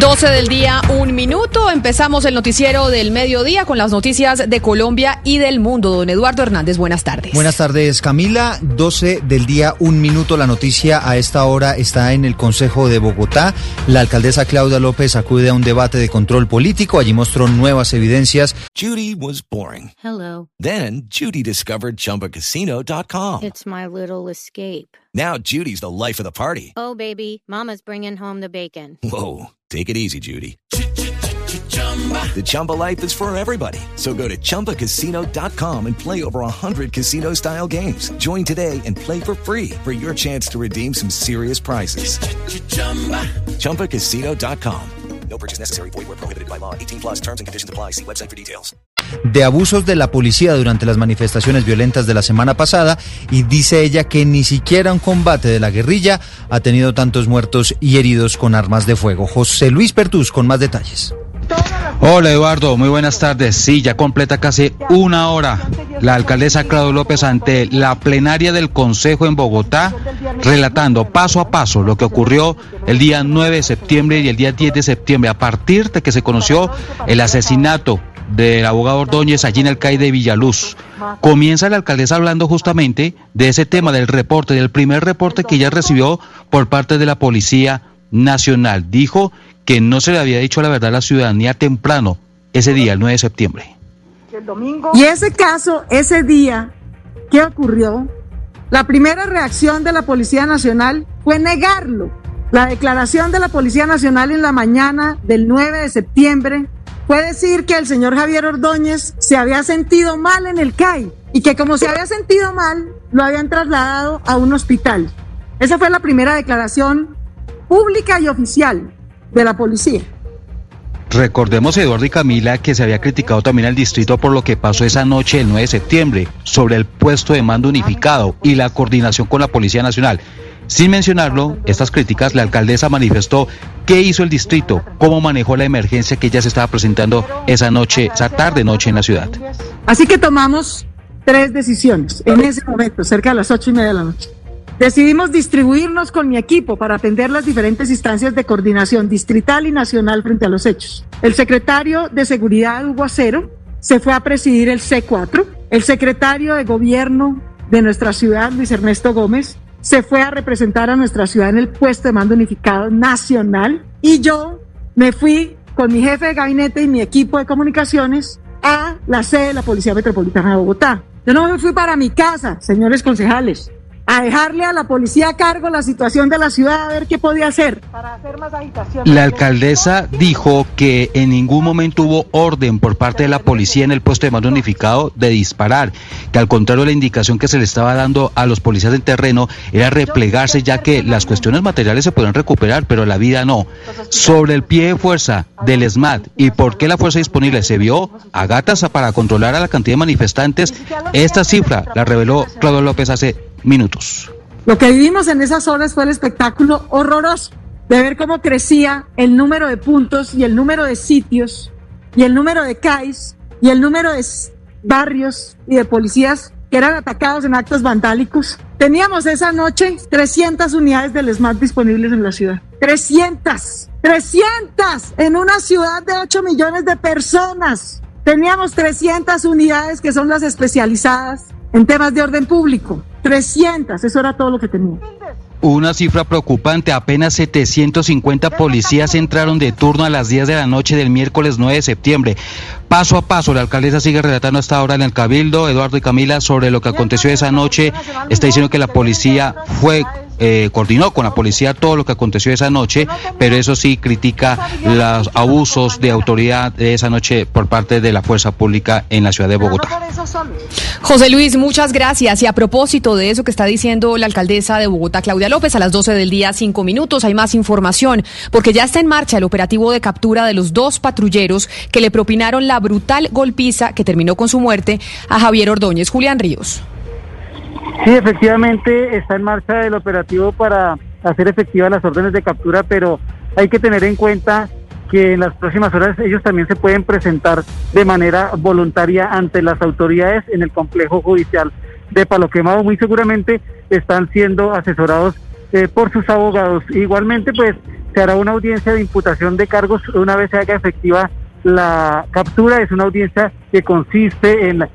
12 del día, un minuto. Empezamos el noticiero del mediodía con las noticias de Colombia y del mundo. Don Eduardo Hernández, buenas tardes. Buenas tardes, Camila. 12 del día, un minuto. La noticia a esta hora está en el Consejo de Bogotá. La alcaldesa Claudia López acude a un debate de control político. Allí mostró nuevas evidencias. Judy was boring. Hello. Then Judy discovered chumbacasino.com. It's my little escape. Now Judy's the life of the party. Oh, baby, Mama's bringing home the bacon. Whoa. Take it easy, Judy. The Chumba life is for everybody. So go to ChumbaCasino.com and play over 100 casino style games. Join today and play for free for your chance to redeem some serious prizes. ChumbaCasino.com. No purchase necessary. Void where prohibited by law. 18 plus terms and conditions apply. See website for details. de abusos de la policía durante las manifestaciones violentas de la semana pasada y dice ella que ni siquiera un combate de la guerrilla ha tenido tantos muertos y heridos con armas de fuego. José Luis Pertus con más detalles. Hola Eduardo, muy buenas tardes. Sí, ya completa casi una hora la alcaldesa Claudio López ante la plenaria del Consejo en Bogotá, relatando paso a paso lo que ocurrió el día 9 de septiembre y el día 10 de septiembre, a partir de que se conoció el asesinato del abogado Ordóñez allí en el CAI de Villaluz. Comienza la alcaldesa hablando justamente de ese tema, del reporte, del primer reporte que ella recibió por parte de la Policía Nacional. Dijo que no se le había dicho la verdad a la ciudadanía temprano, ese día, el 9 de septiembre. Y ese caso, ese día, ¿qué ocurrió? La primera reacción de la Policía Nacional fue negarlo. La declaración de la Policía Nacional en la mañana del 9 de septiembre fue decir que el señor Javier Ordóñez se había sentido mal en el CAI y que como se había sentido mal, lo habían trasladado a un hospital. Esa fue la primera declaración pública y oficial de la policía. Recordemos, Eduardo y Camila, que se había criticado también al distrito por lo que pasó esa noche el 9 de septiembre sobre el puesto de mando unificado y la coordinación con la Policía Nacional. Sin mencionarlo, estas críticas, la alcaldesa manifestó qué hizo el distrito, cómo manejó la emergencia que ya se estaba presentando esa noche, esa tarde noche en la ciudad. Así que tomamos tres decisiones en ese momento, cerca de las ocho y media de la noche. Decidimos distribuirnos con mi equipo para atender las diferentes instancias de coordinación distrital y nacional frente a los hechos. El secretario de Seguridad, Hugo Acero, se fue a presidir el C4. El secretario de Gobierno de nuestra ciudad, Luis Ernesto Gómez, se fue a representar a nuestra ciudad en el puesto de mando unificado nacional. Y yo me fui con mi jefe de gabinete y mi equipo de comunicaciones a la sede de la Policía Metropolitana de Bogotá. Yo no me fui para mi casa, señores concejales a dejarle a la policía a cargo la situación de la ciudad a ver qué podía hacer. Para hacer más agitación. La alcaldesa dijo que en ningún momento hubo orden por parte de la policía en el puesto de mando unificado de disparar, que al contrario la indicación que se le estaba dando a los policías en terreno era replegarse ya que las cuestiones materiales se pueden recuperar, pero la vida no. Sobre el pie de fuerza del SMAT y por qué la fuerza disponible se vio a gatas para controlar a la cantidad de manifestantes, esta cifra la reveló Claudio López hace minutos. Lo que vivimos en esas horas fue el espectáculo horroroso de ver cómo crecía el número de puntos y el número de sitios y el número de CAIs y el número de barrios y de policías que eran atacados en actos vandálicos. Teníamos esa noche 300 unidades del SMAT disponibles en la ciudad. 300, 300 en una ciudad de 8 millones de personas. Teníamos 300 unidades que son las especializadas en temas de orden público. 300, eso era todo lo que tenía. Una cifra preocupante, apenas 750 policías entraron de turno a las 10 de la noche del miércoles 9 de septiembre. Paso a paso, la alcaldesa sigue relatando hasta ahora en el Cabildo, Eduardo y Camila, sobre lo que aconteció esa noche. Está diciendo que la policía fue eh, coordinó con la policía todo lo que aconteció esa noche, pero eso sí critica los abusos de autoridad de esa noche por parte de la fuerza pública en la ciudad de Bogotá. José Luis, muchas gracias. Y a propósito de eso que está diciendo la alcaldesa de Bogotá, Claudia López, a las 12 del día, cinco minutos, hay más información, porque ya está en marcha el operativo de captura de los dos patrulleros que le propinaron la brutal golpiza que terminó con su muerte a Javier Ordóñez. Julián Ríos. Sí, efectivamente está en marcha el operativo para hacer efectivas las órdenes de captura, pero hay que tener en cuenta que en las próximas horas ellos también se pueden presentar de manera voluntaria ante las autoridades en el complejo judicial de Palo Quemado. Muy seguramente están siendo asesorados eh, por sus abogados. Igualmente, pues se hará una audiencia de imputación de cargos una vez se haga efectiva la captura. Es una audiencia que consiste en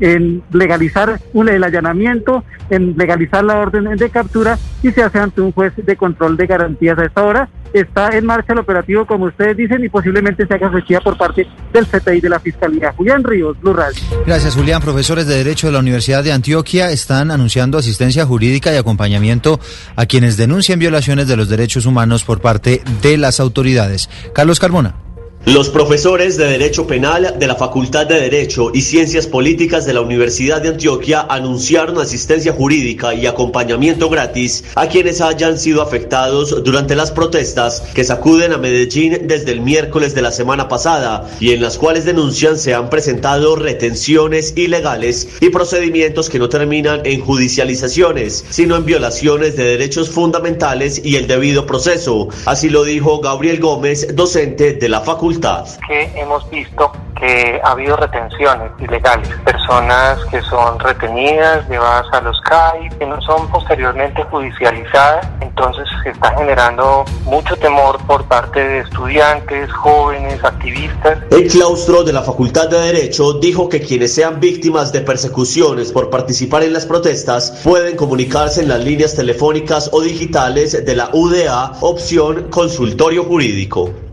en legalizar un, el allanamiento, en legalizar la orden de captura y se hace ante un juez de control de garantías. A esta hora está en marcha el operativo, como ustedes dicen, y posiblemente se haga efectiva por parte del CTI de la Fiscalía. Julián Ríos, Blue Radio. Gracias, Julián. Profesores de Derecho de la Universidad de Antioquia están anunciando asistencia jurídica y acompañamiento a quienes denuncian violaciones de los derechos humanos por parte de las autoridades. Carlos Carmona. Los profesores de Derecho Penal de la Facultad de Derecho y Ciencias Políticas de la Universidad de Antioquia anunciaron asistencia jurídica y acompañamiento gratis a quienes hayan sido afectados durante las protestas que sacuden a Medellín desde el miércoles de la semana pasada y en las cuales denuncian se han presentado retenciones ilegales y procedimientos que no terminan en judicializaciones, sino en violaciones de derechos fundamentales y el debido proceso. Así lo dijo Gabriel Gómez, docente de la facultad que hemos visto que ha habido retenciones ilegales, personas que son retenidas, llevadas a los CAI, que no son posteriormente judicializadas, entonces se está generando mucho temor por parte de estudiantes, jóvenes, activistas. El claustro de la Facultad de Derecho dijo que quienes sean víctimas de persecuciones por participar en las protestas pueden comunicarse en las líneas telefónicas o digitales de la UDA, opción consultorio jurídico.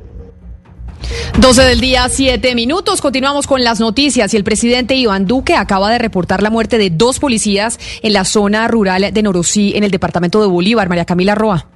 12 del día, 7 minutos. Continuamos con las noticias y el presidente Iván Duque acaba de reportar la muerte de dos policías en la zona rural de Norosí, en el departamento de Bolívar. María Camila Roa.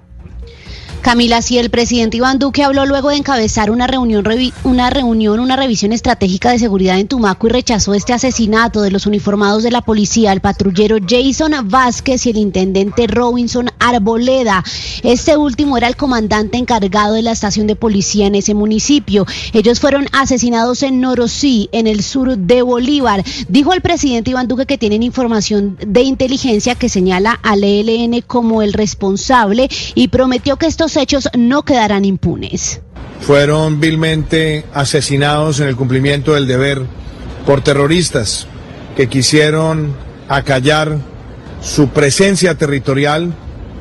Camila, si el presidente Iván Duque habló luego de encabezar una reunión, una reunión, una revisión estratégica de seguridad en Tumaco y rechazó este asesinato de los uniformados de la policía, el patrullero Jason Vázquez y el intendente Robinson Arboleda. Este último era el comandante encargado de la estación de policía en ese municipio. Ellos fueron asesinados en Norosí, en el sur de Bolívar. Dijo el presidente Iván Duque que tienen información de inteligencia que señala al ELN como el responsable y prometió que estos hechos no quedarán impunes. Fueron vilmente asesinados en el cumplimiento del deber por terroristas que quisieron acallar su presencia territorial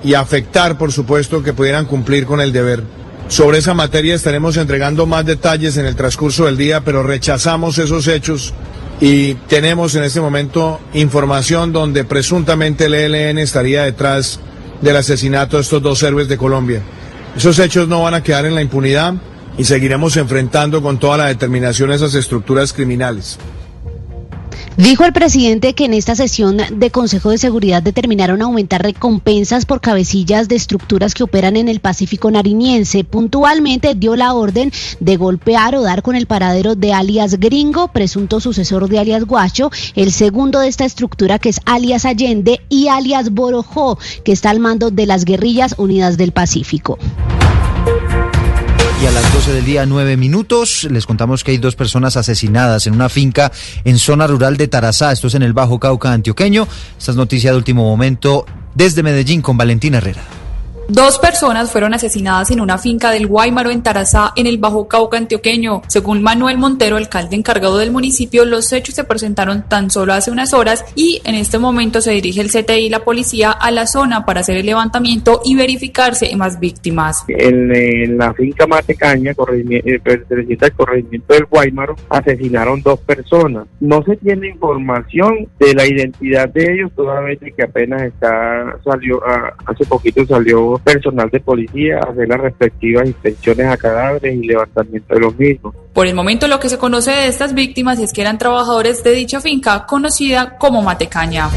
y afectar, por supuesto, que pudieran cumplir con el deber. Sobre esa materia estaremos entregando más detalles en el transcurso del día, pero rechazamos esos hechos y tenemos en este momento información donde presuntamente el ELN estaría detrás del asesinato de estos dos héroes de Colombia. Esos hechos no van a quedar en la impunidad y seguiremos enfrentando con toda la determinación esas estructuras criminales. Dijo el presidente que en esta sesión de Consejo de Seguridad determinaron aumentar recompensas por cabecillas de estructuras que operan en el Pacífico Nariñense. Puntualmente dio la orden de golpear o dar con el paradero de alias Gringo, presunto sucesor de alias Guacho, el segundo de esta estructura que es alias Allende y alias Borojó, que está al mando de las guerrillas unidas del Pacífico. Las 12 del día, 9 minutos, les contamos que hay dos personas asesinadas en una finca en zona rural de Tarazá. Esto es en el Bajo Cauca antioqueño. Esta es noticia de último momento desde Medellín con Valentina Herrera. Dos personas fueron asesinadas en una finca del Guaymaro en Tarazá, en el Bajo Cauca antioqueño. Según Manuel Montero, alcalde encargado del municipio, los hechos se presentaron tan solo hace unas horas y en este momento se dirige el CTI y la policía a la zona para hacer el levantamiento y verificar si hay más víctimas. En, la finca Matecaña, eh, perteneciente al corregimiento del Guaymaro, asesinaron dos personas. No se tiene información de la identidad de ellos, toda vez que apenas está salió ah, hace poquito salió personal de policía a hacer las respectivas inspecciones a cadáveres y levantamiento de los mismos. Por el momento lo que se conoce de estas víctimas es que eran trabajadores de dicha finca conocida como Matecaña.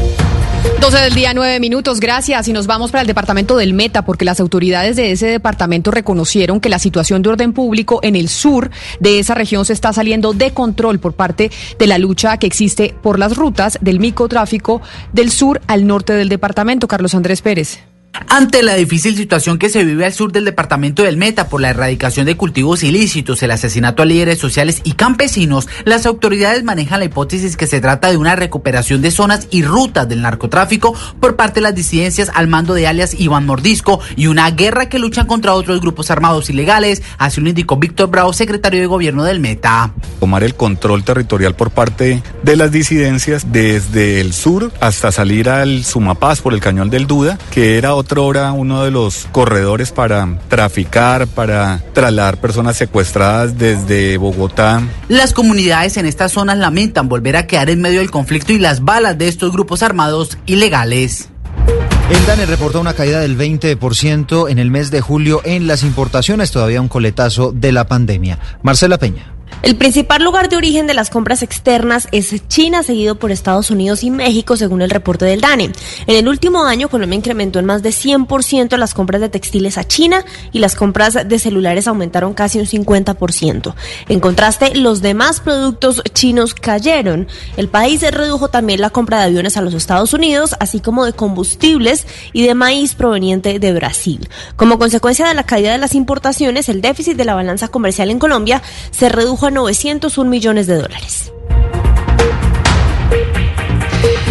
12 del día, 9 minutos. Gracias. Y nos vamos para el departamento del Meta, porque las autoridades de ese departamento reconocieron que la situación de orden público en el sur de esa región se está saliendo de control por parte de la lucha que existe por las rutas del microtráfico del sur al norte del departamento. Carlos Andrés Pérez. Ante la difícil situación que se vive al sur del departamento del Meta por la erradicación de cultivos ilícitos, el asesinato a líderes sociales y campesinos, las autoridades manejan la hipótesis que se trata de una recuperación de zonas y rutas del narcotráfico por parte de las disidencias al mando de alias Iván Mordisco y una guerra que luchan contra otros grupos armados ilegales, así lo indicó Víctor Bravo, secretario de gobierno del Meta. Tomar el control territorial por parte de las disidencias desde el sur hasta salir al Sumapaz por el cañón del Duda, que era otra hora uno de los corredores para traficar, para trasladar personas secuestradas desde Bogotá. Las comunidades en estas zonas lamentan volver a quedar en medio del conflicto y las balas de estos grupos armados ilegales. El DANE reportó una caída del 20% en el mes de julio en las importaciones, todavía un coletazo de la pandemia. Marcela Peña. El principal lugar de origen de las compras externas es China, seguido por Estados Unidos y México, según el reporte del DANE. En el último año, Colombia incrementó en más de 100% las compras de textiles a China y las compras de celulares aumentaron casi un 50%. En contraste, los demás productos chinos cayeron. El país redujo también la compra de aviones a los Estados Unidos, así como de combustibles y de maíz proveniente de Brasil. Como consecuencia de la caída de las importaciones, el déficit de la balanza comercial en Colombia se redujo a 901 millones de dólares.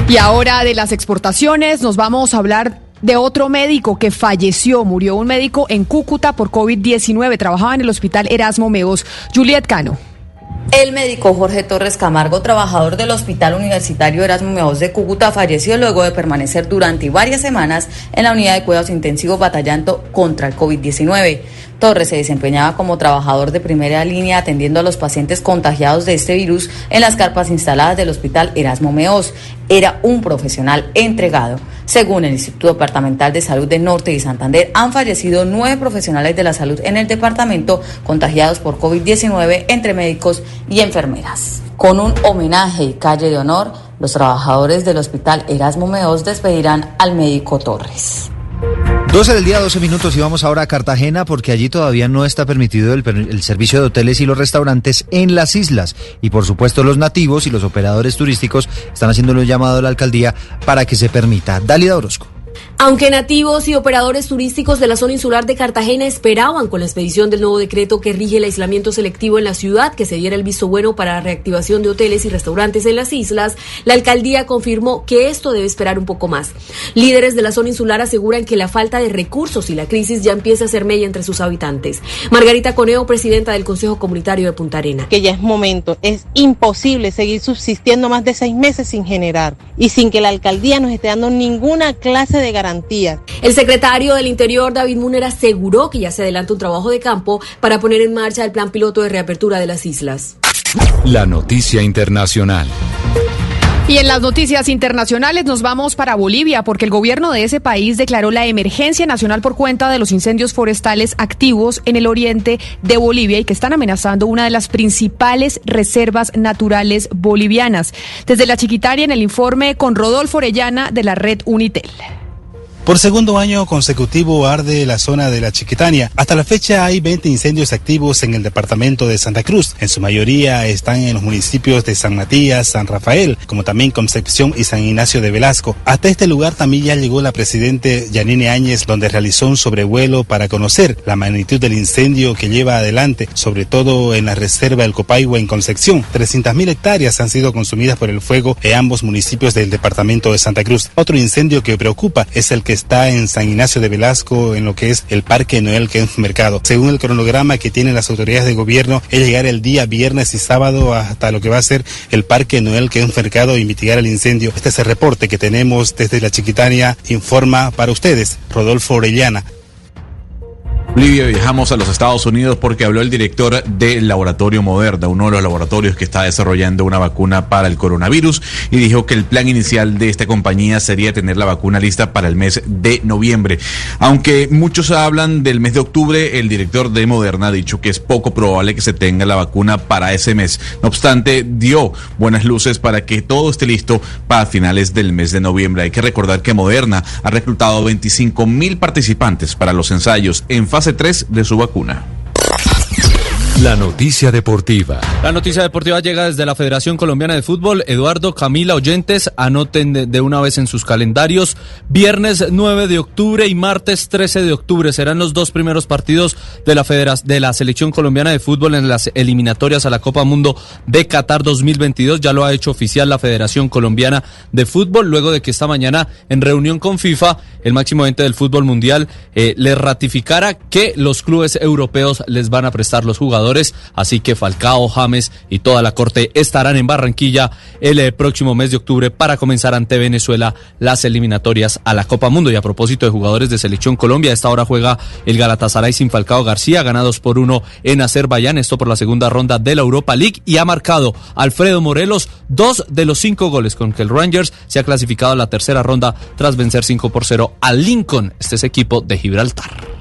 Y ahora de las exportaciones nos vamos a hablar de otro médico que falleció. Murió un médico en Cúcuta por COVID-19. Trabajaba en el hospital Erasmo Meos. Juliet Cano. El médico Jorge Torres Camargo, trabajador del Hospital Universitario Erasmo Meos de Cúcuta, falleció luego de permanecer durante varias semanas en la unidad de cuidados intensivos batallando contra el COVID-19. Torres se desempeñaba como trabajador de primera línea atendiendo a los pacientes contagiados de este virus en las carpas instaladas del Hospital Erasmo Meos. Era un profesional entregado. Según el Instituto Departamental de Salud de Norte y Santander, han fallecido nueve profesionales de la salud en el departamento contagiados por COVID-19 entre médicos y enfermeras. Con un homenaje y calle de honor, los trabajadores del Hospital Erasmo Meos despedirán al médico Torres. 12 del día, 12 minutos y vamos ahora a Cartagena porque allí todavía no está permitido el, servicio de hoteles y los restaurantes en las islas. Y por supuesto los nativos y los operadores turísticos están haciendo un llamado a la alcaldía para que se permita. Dálida Orozco. Aunque nativos y operadores turísticos de la zona insular de Cartagena esperaban con la expedición del nuevo decreto que rige el aislamiento selectivo en la ciudad que se diera el visto bueno para la reactivación de hoteles y restaurantes en las islas, la alcaldía confirmó que esto debe esperar un poco más. Líderes de la zona insular aseguran que la falta de recursos y la crisis ya empieza a ser mella entre sus habitantes. Margarita Coneo, presidenta del Consejo Comunitario de Punta Arena. Que ya es momento, es imposible seguir subsistiendo más de seis meses sin generar y sin que la alcaldía nos esté dando ninguna clase de garantía el secretario del Interior, David Muner, aseguró que ya se adelanta un trabajo de campo para poner en marcha el plan piloto de reapertura de las islas. La noticia internacional. Y en las noticias internacionales nos vamos para Bolivia porque el gobierno de ese país declaró la emergencia nacional por cuenta de los incendios forestales activos en el oriente de Bolivia y que están amenazando una de las principales reservas naturales bolivianas. Desde la Chiquitaria en el informe con Rodolfo Orellana de la red Unitel. Por segundo año consecutivo arde la zona de la Chiquitania. Hasta la fecha hay 20 incendios activos en el departamento de Santa Cruz. En su mayoría están en los municipios de San Matías, San Rafael, como también Concepción y San Ignacio de Velasco. Hasta este lugar también ya llegó la presidente Yanine Áñez, donde realizó un sobrevuelo para conocer la magnitud del incendio que lleva adelante, sobre todo en la reserva del Copaigua en Concepción. 300.000 hectáreas han sido consumidas por el fuego en ambos municipios del departamento de Santa Cruz. Otro incendio que preocupa es el que está en San Ignacio de Velasco, en lo que es el Parque Noel Kempf Mercado. Según el cronograma que tienen las autoridades de gobierno, es llegar el día viernes y sábado hasta lo que va a ser el Parque Noel Kempf Mercado y mitigar el incendio. Este es el reporte que tenemos desde la Chiquitania, informa para ustedes Rodolfo Orellana. Olivia, viajamos a los Estados Unidos porque habló el director del laboratorio Moderna, uno de los laboratorios que está desarrollando una vacuna para el coronavirus, y dijo que el plan inicial de esta compañía sería tener la vacuna lista para el mes de noviembre. Aunque muchos hablan del mes de octubre, el director de Moderna ha dicho que es poco probable que se tenga la vacuna para ese mes. No obstante, dio buenas luces para que todo esté listo para finales del mes de noviembre. Hay que recordar que Moderna ha reclutado 25 mil participantes para los ensayos en fase fase 3 de su vacuna. La noticia deportiva. La noticia deportiva llega desde la Federación Colombiana de Fútbol. Eduardo, Camila, oyentes, anoten de, una vez en sus calendarios. Viernes 9 de octubre y martes 13 de octubre serán los dos primeros partidos de la, de la Selección Colombiana de Fútbol en las eliminatorias a la Copa Mundo de Qatar 2022. Ya lo ha hecho oficial la Federación Colombiana de Fútbol, luego de que esta mañana, en reunión con FIFA, el máximo ente del fútbol mundial, eh, le ratificara que los clubes europeos les van a prestar los jugadores así que Falcao, James y toda la corte estarán en Barranquilla el eh, próximo mes de octubre para comenzar ante Venezuela las eliminatorias a la Copa Mundo. Y a propósito de jugadores de Selección Colombia, a esta hora juega el Galatasaray sin Falcao García, ganados por uno en Azerbaiyán, esto por la segunda ronda de la Europa League, y ha marcado Alfredo Morelos dos de los cinco goles con que el Rangers se ha clasificado a la tercera ronda tras vencer 5 por 0 al Lincoln, este es equipo de Gibraltar.